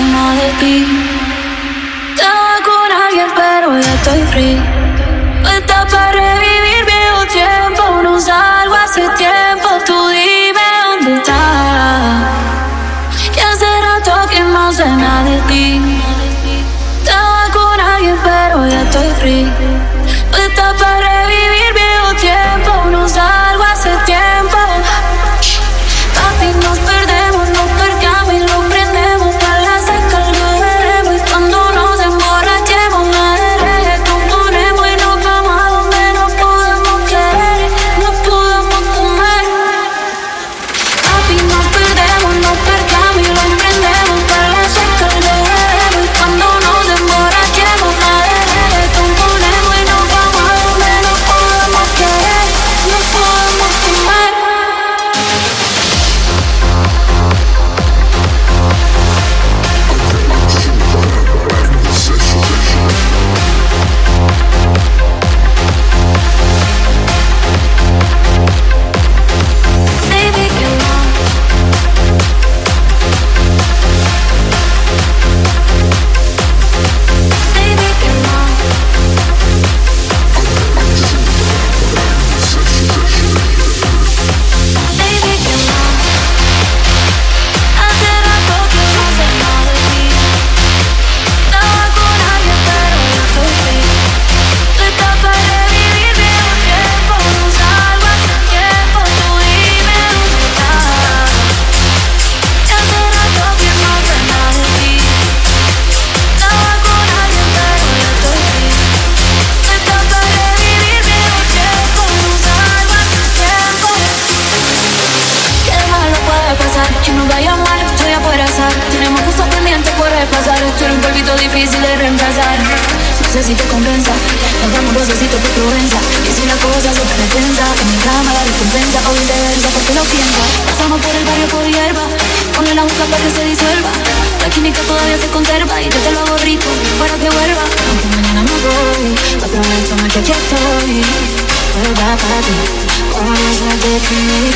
de ti. Estaba con alguien, pero ya estoy free. Está para revivir viejo tiempo, no salgo hace tiempo, tu día. trajectory Where my body, one is a definite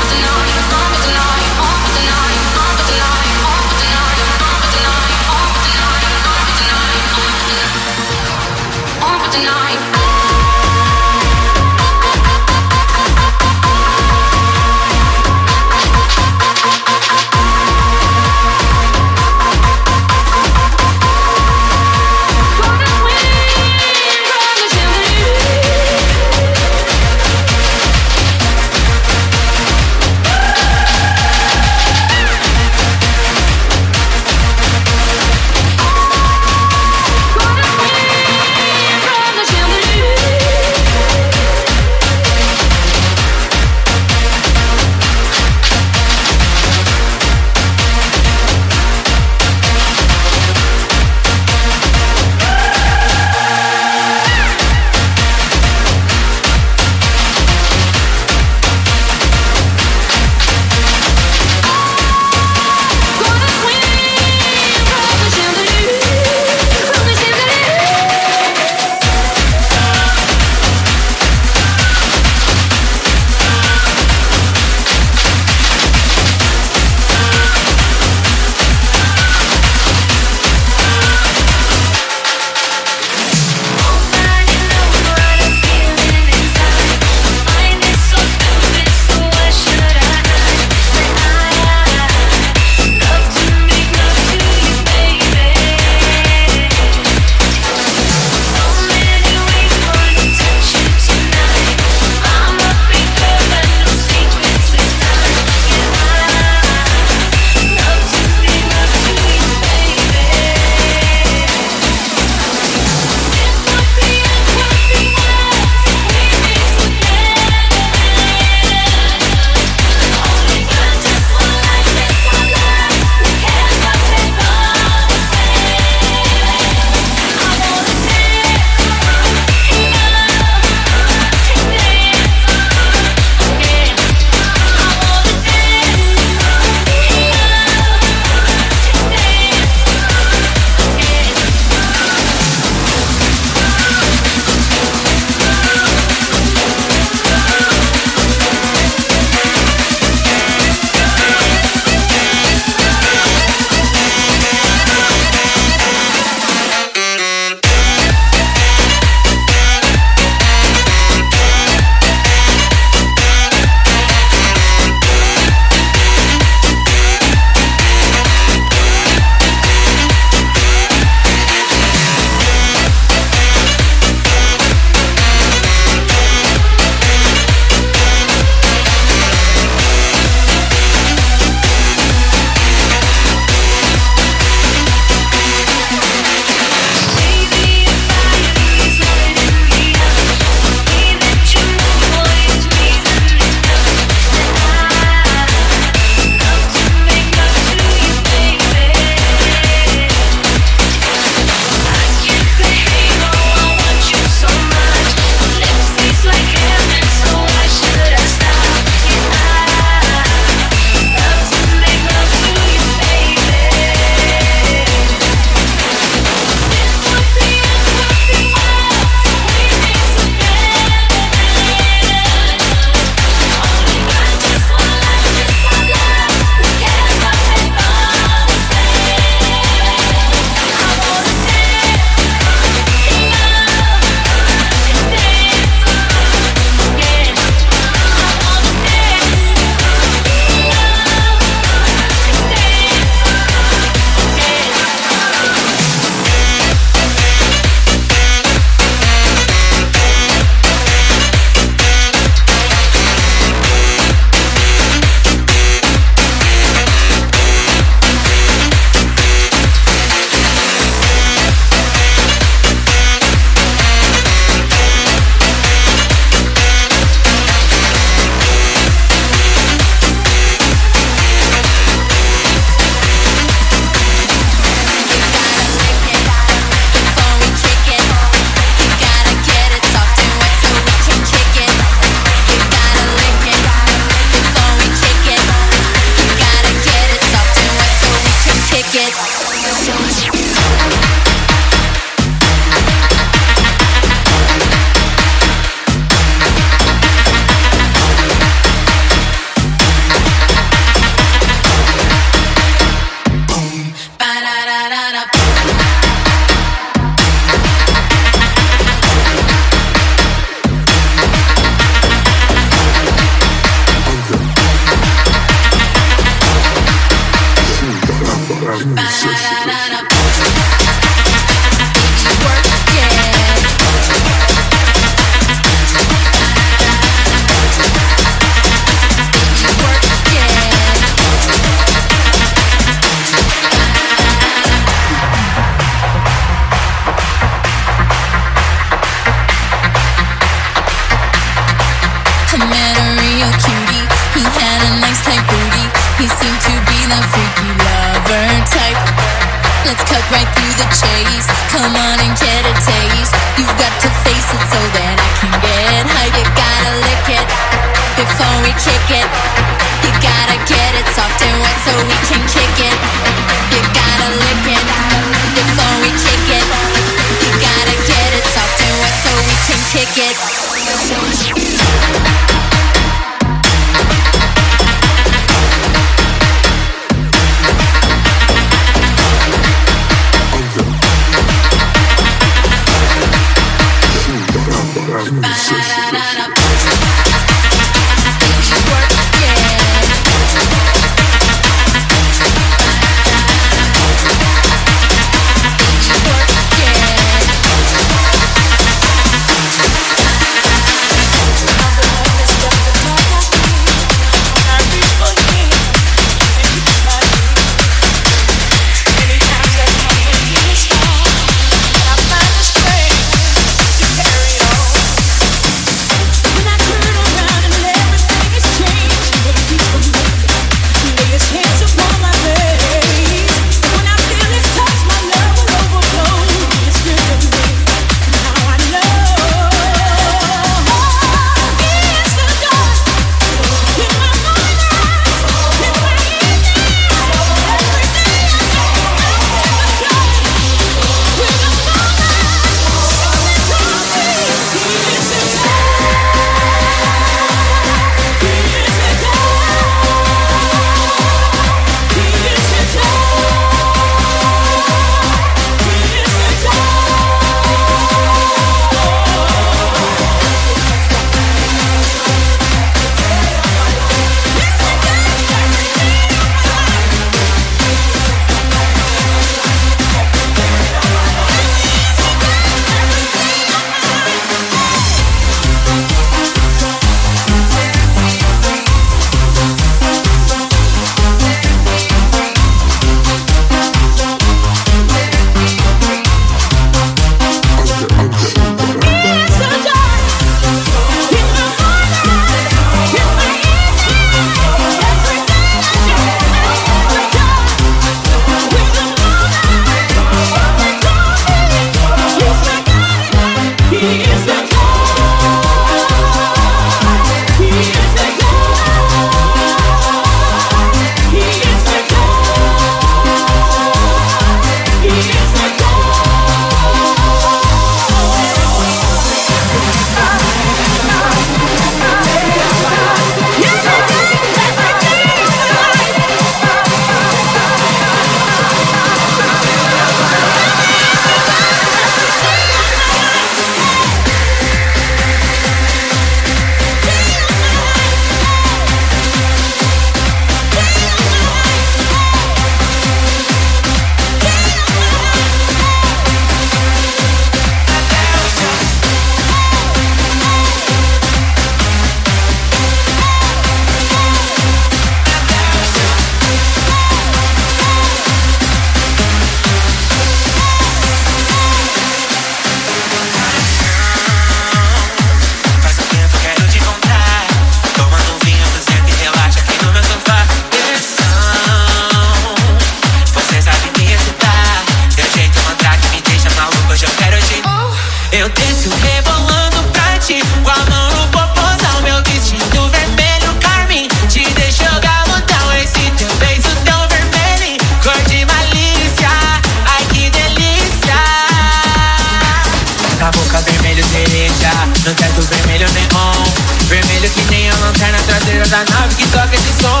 no teto vermelho neon. Vermelho que nem a lanterna traseira da nave que toca esse som.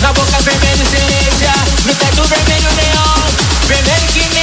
Na boca vermelho cereja, no teto vermelho neon. Vermelho que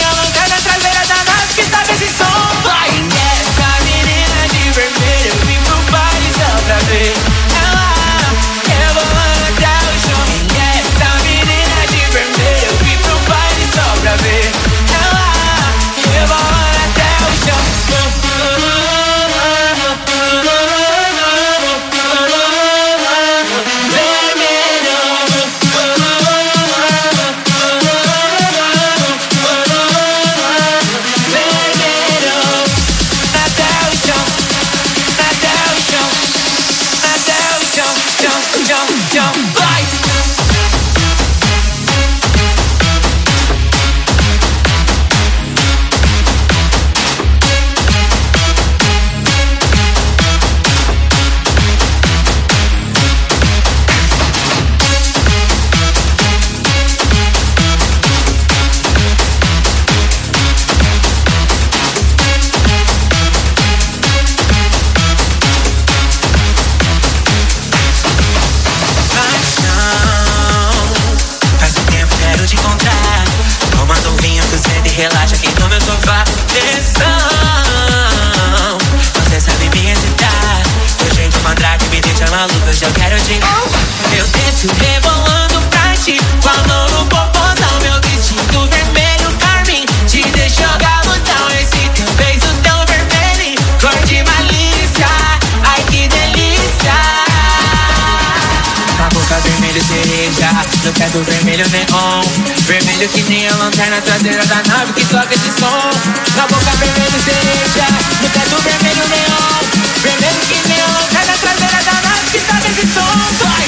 que do vermelho neon. Vermelho que nem a lanterna traseira da nave que toca esse som. Na boca vermelho cereja, no teto vermelho neon. Vermelho que nem a lanterna traseira da nave que toca esse som. Ai,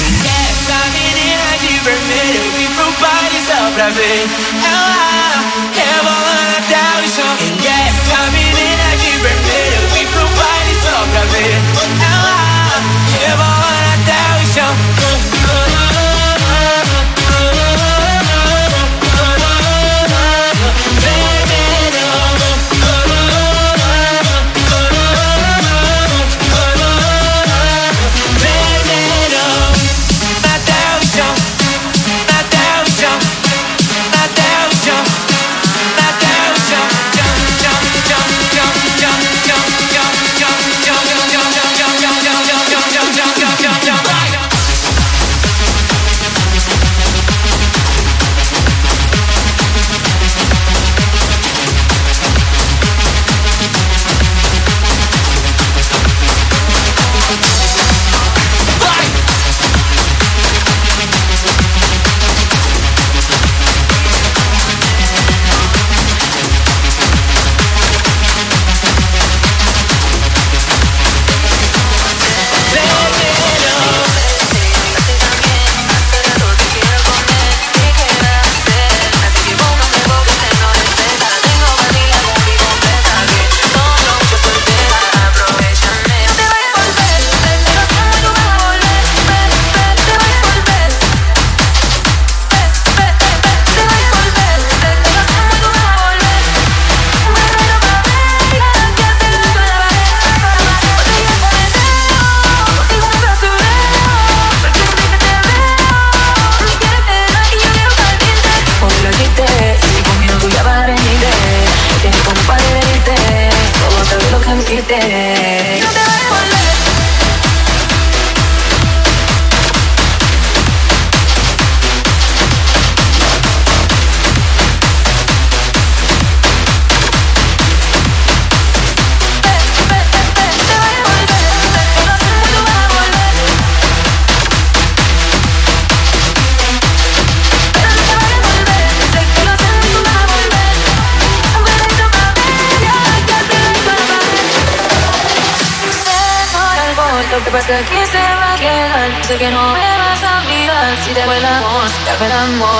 Essa menina de vermelho eu vim pro baile só pra ver. Ela rebolando até o chão. but I'm walking.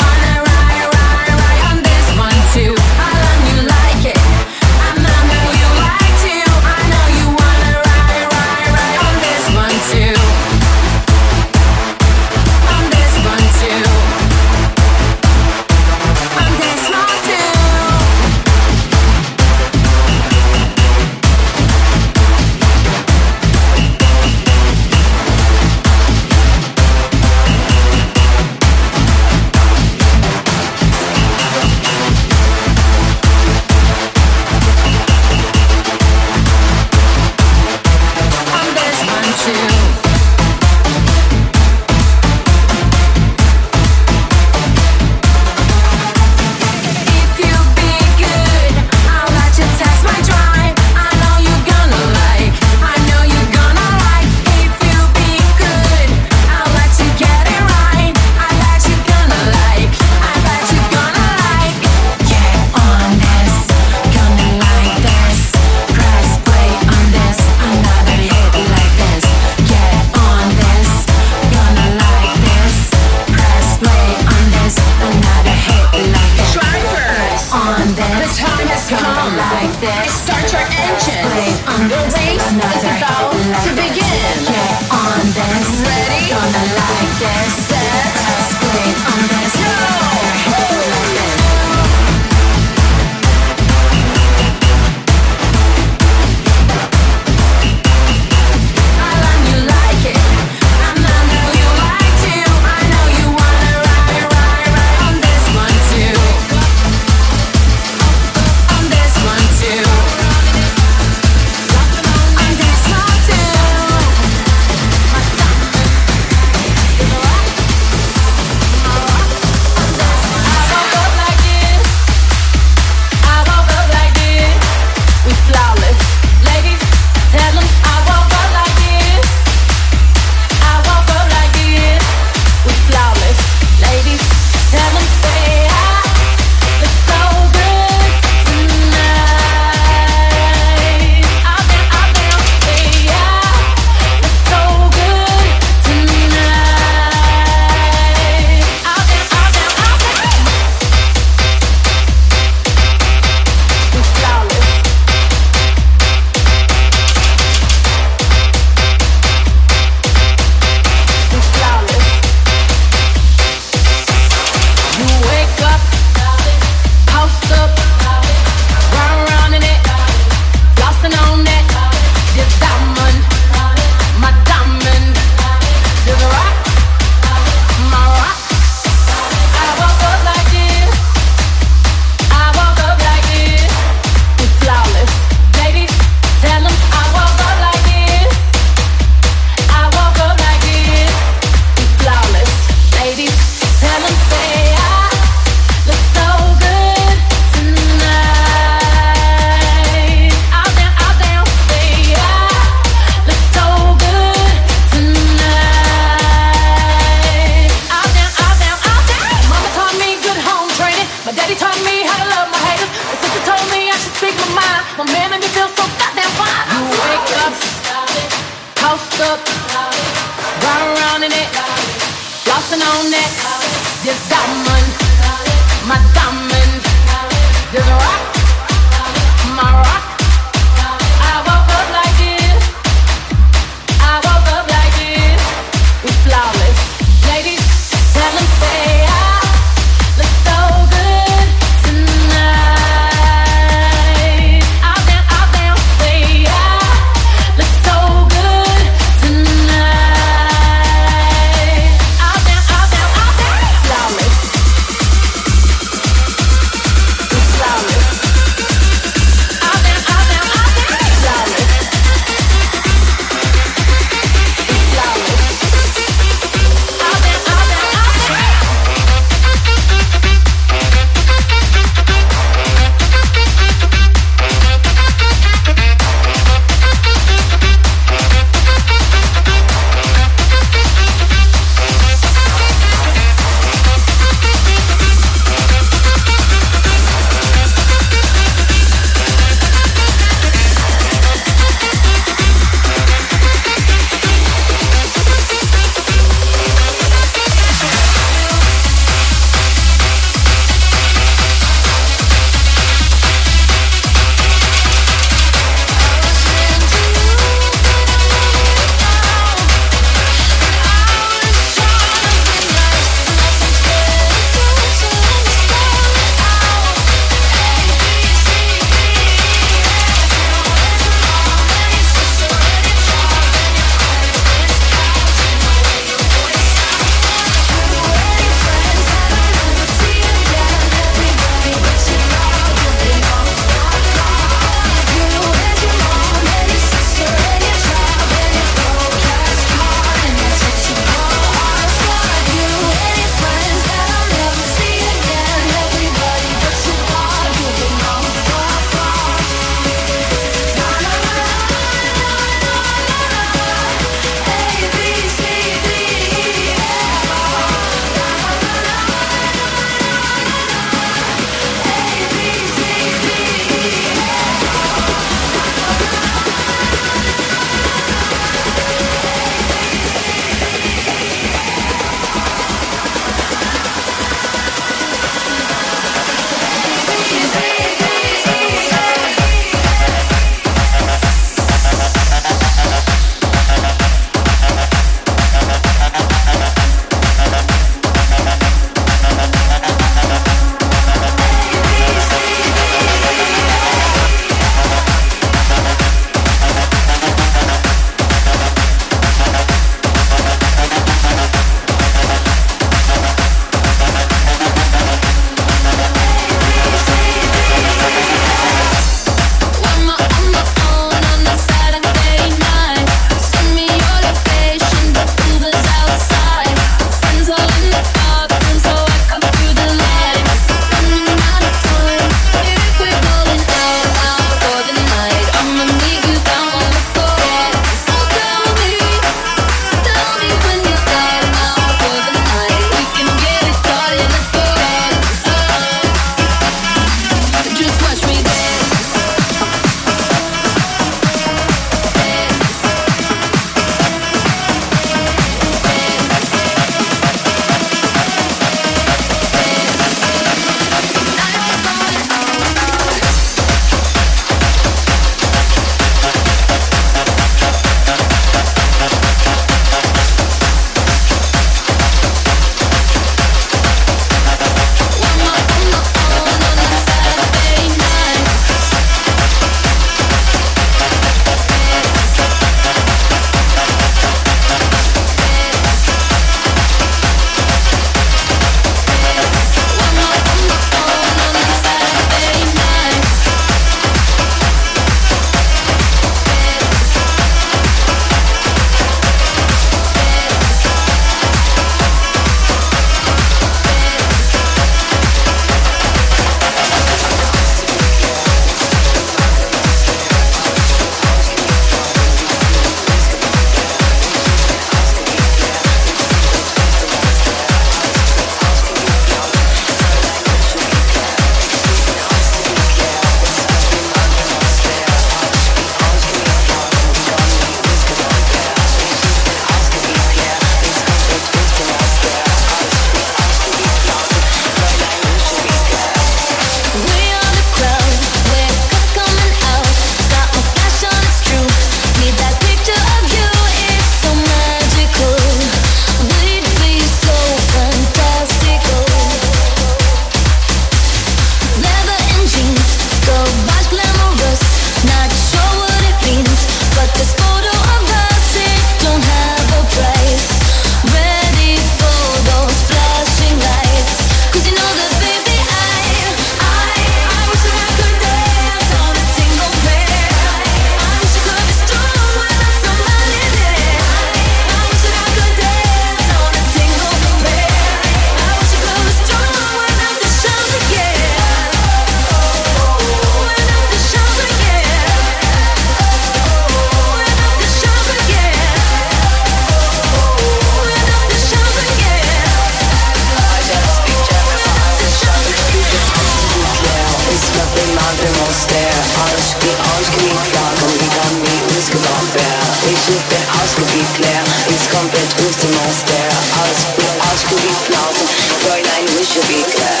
Flair ist komplett wüste Monster. Aus, aus Kubikflausen, Fräulein, we should be clear.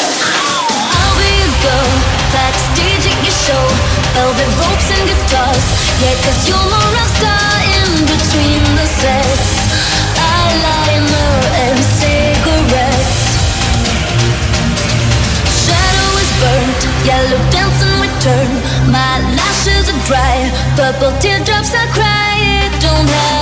I'll be a girl backstage at your show. Velvet ropes and guitars. Yeah, cause you're more rock star in between the sets. Eyeliner and cigarettes. Shadow is burnt, yellow dancing return. My lashes are dry, purple teardrops I cry. It don't have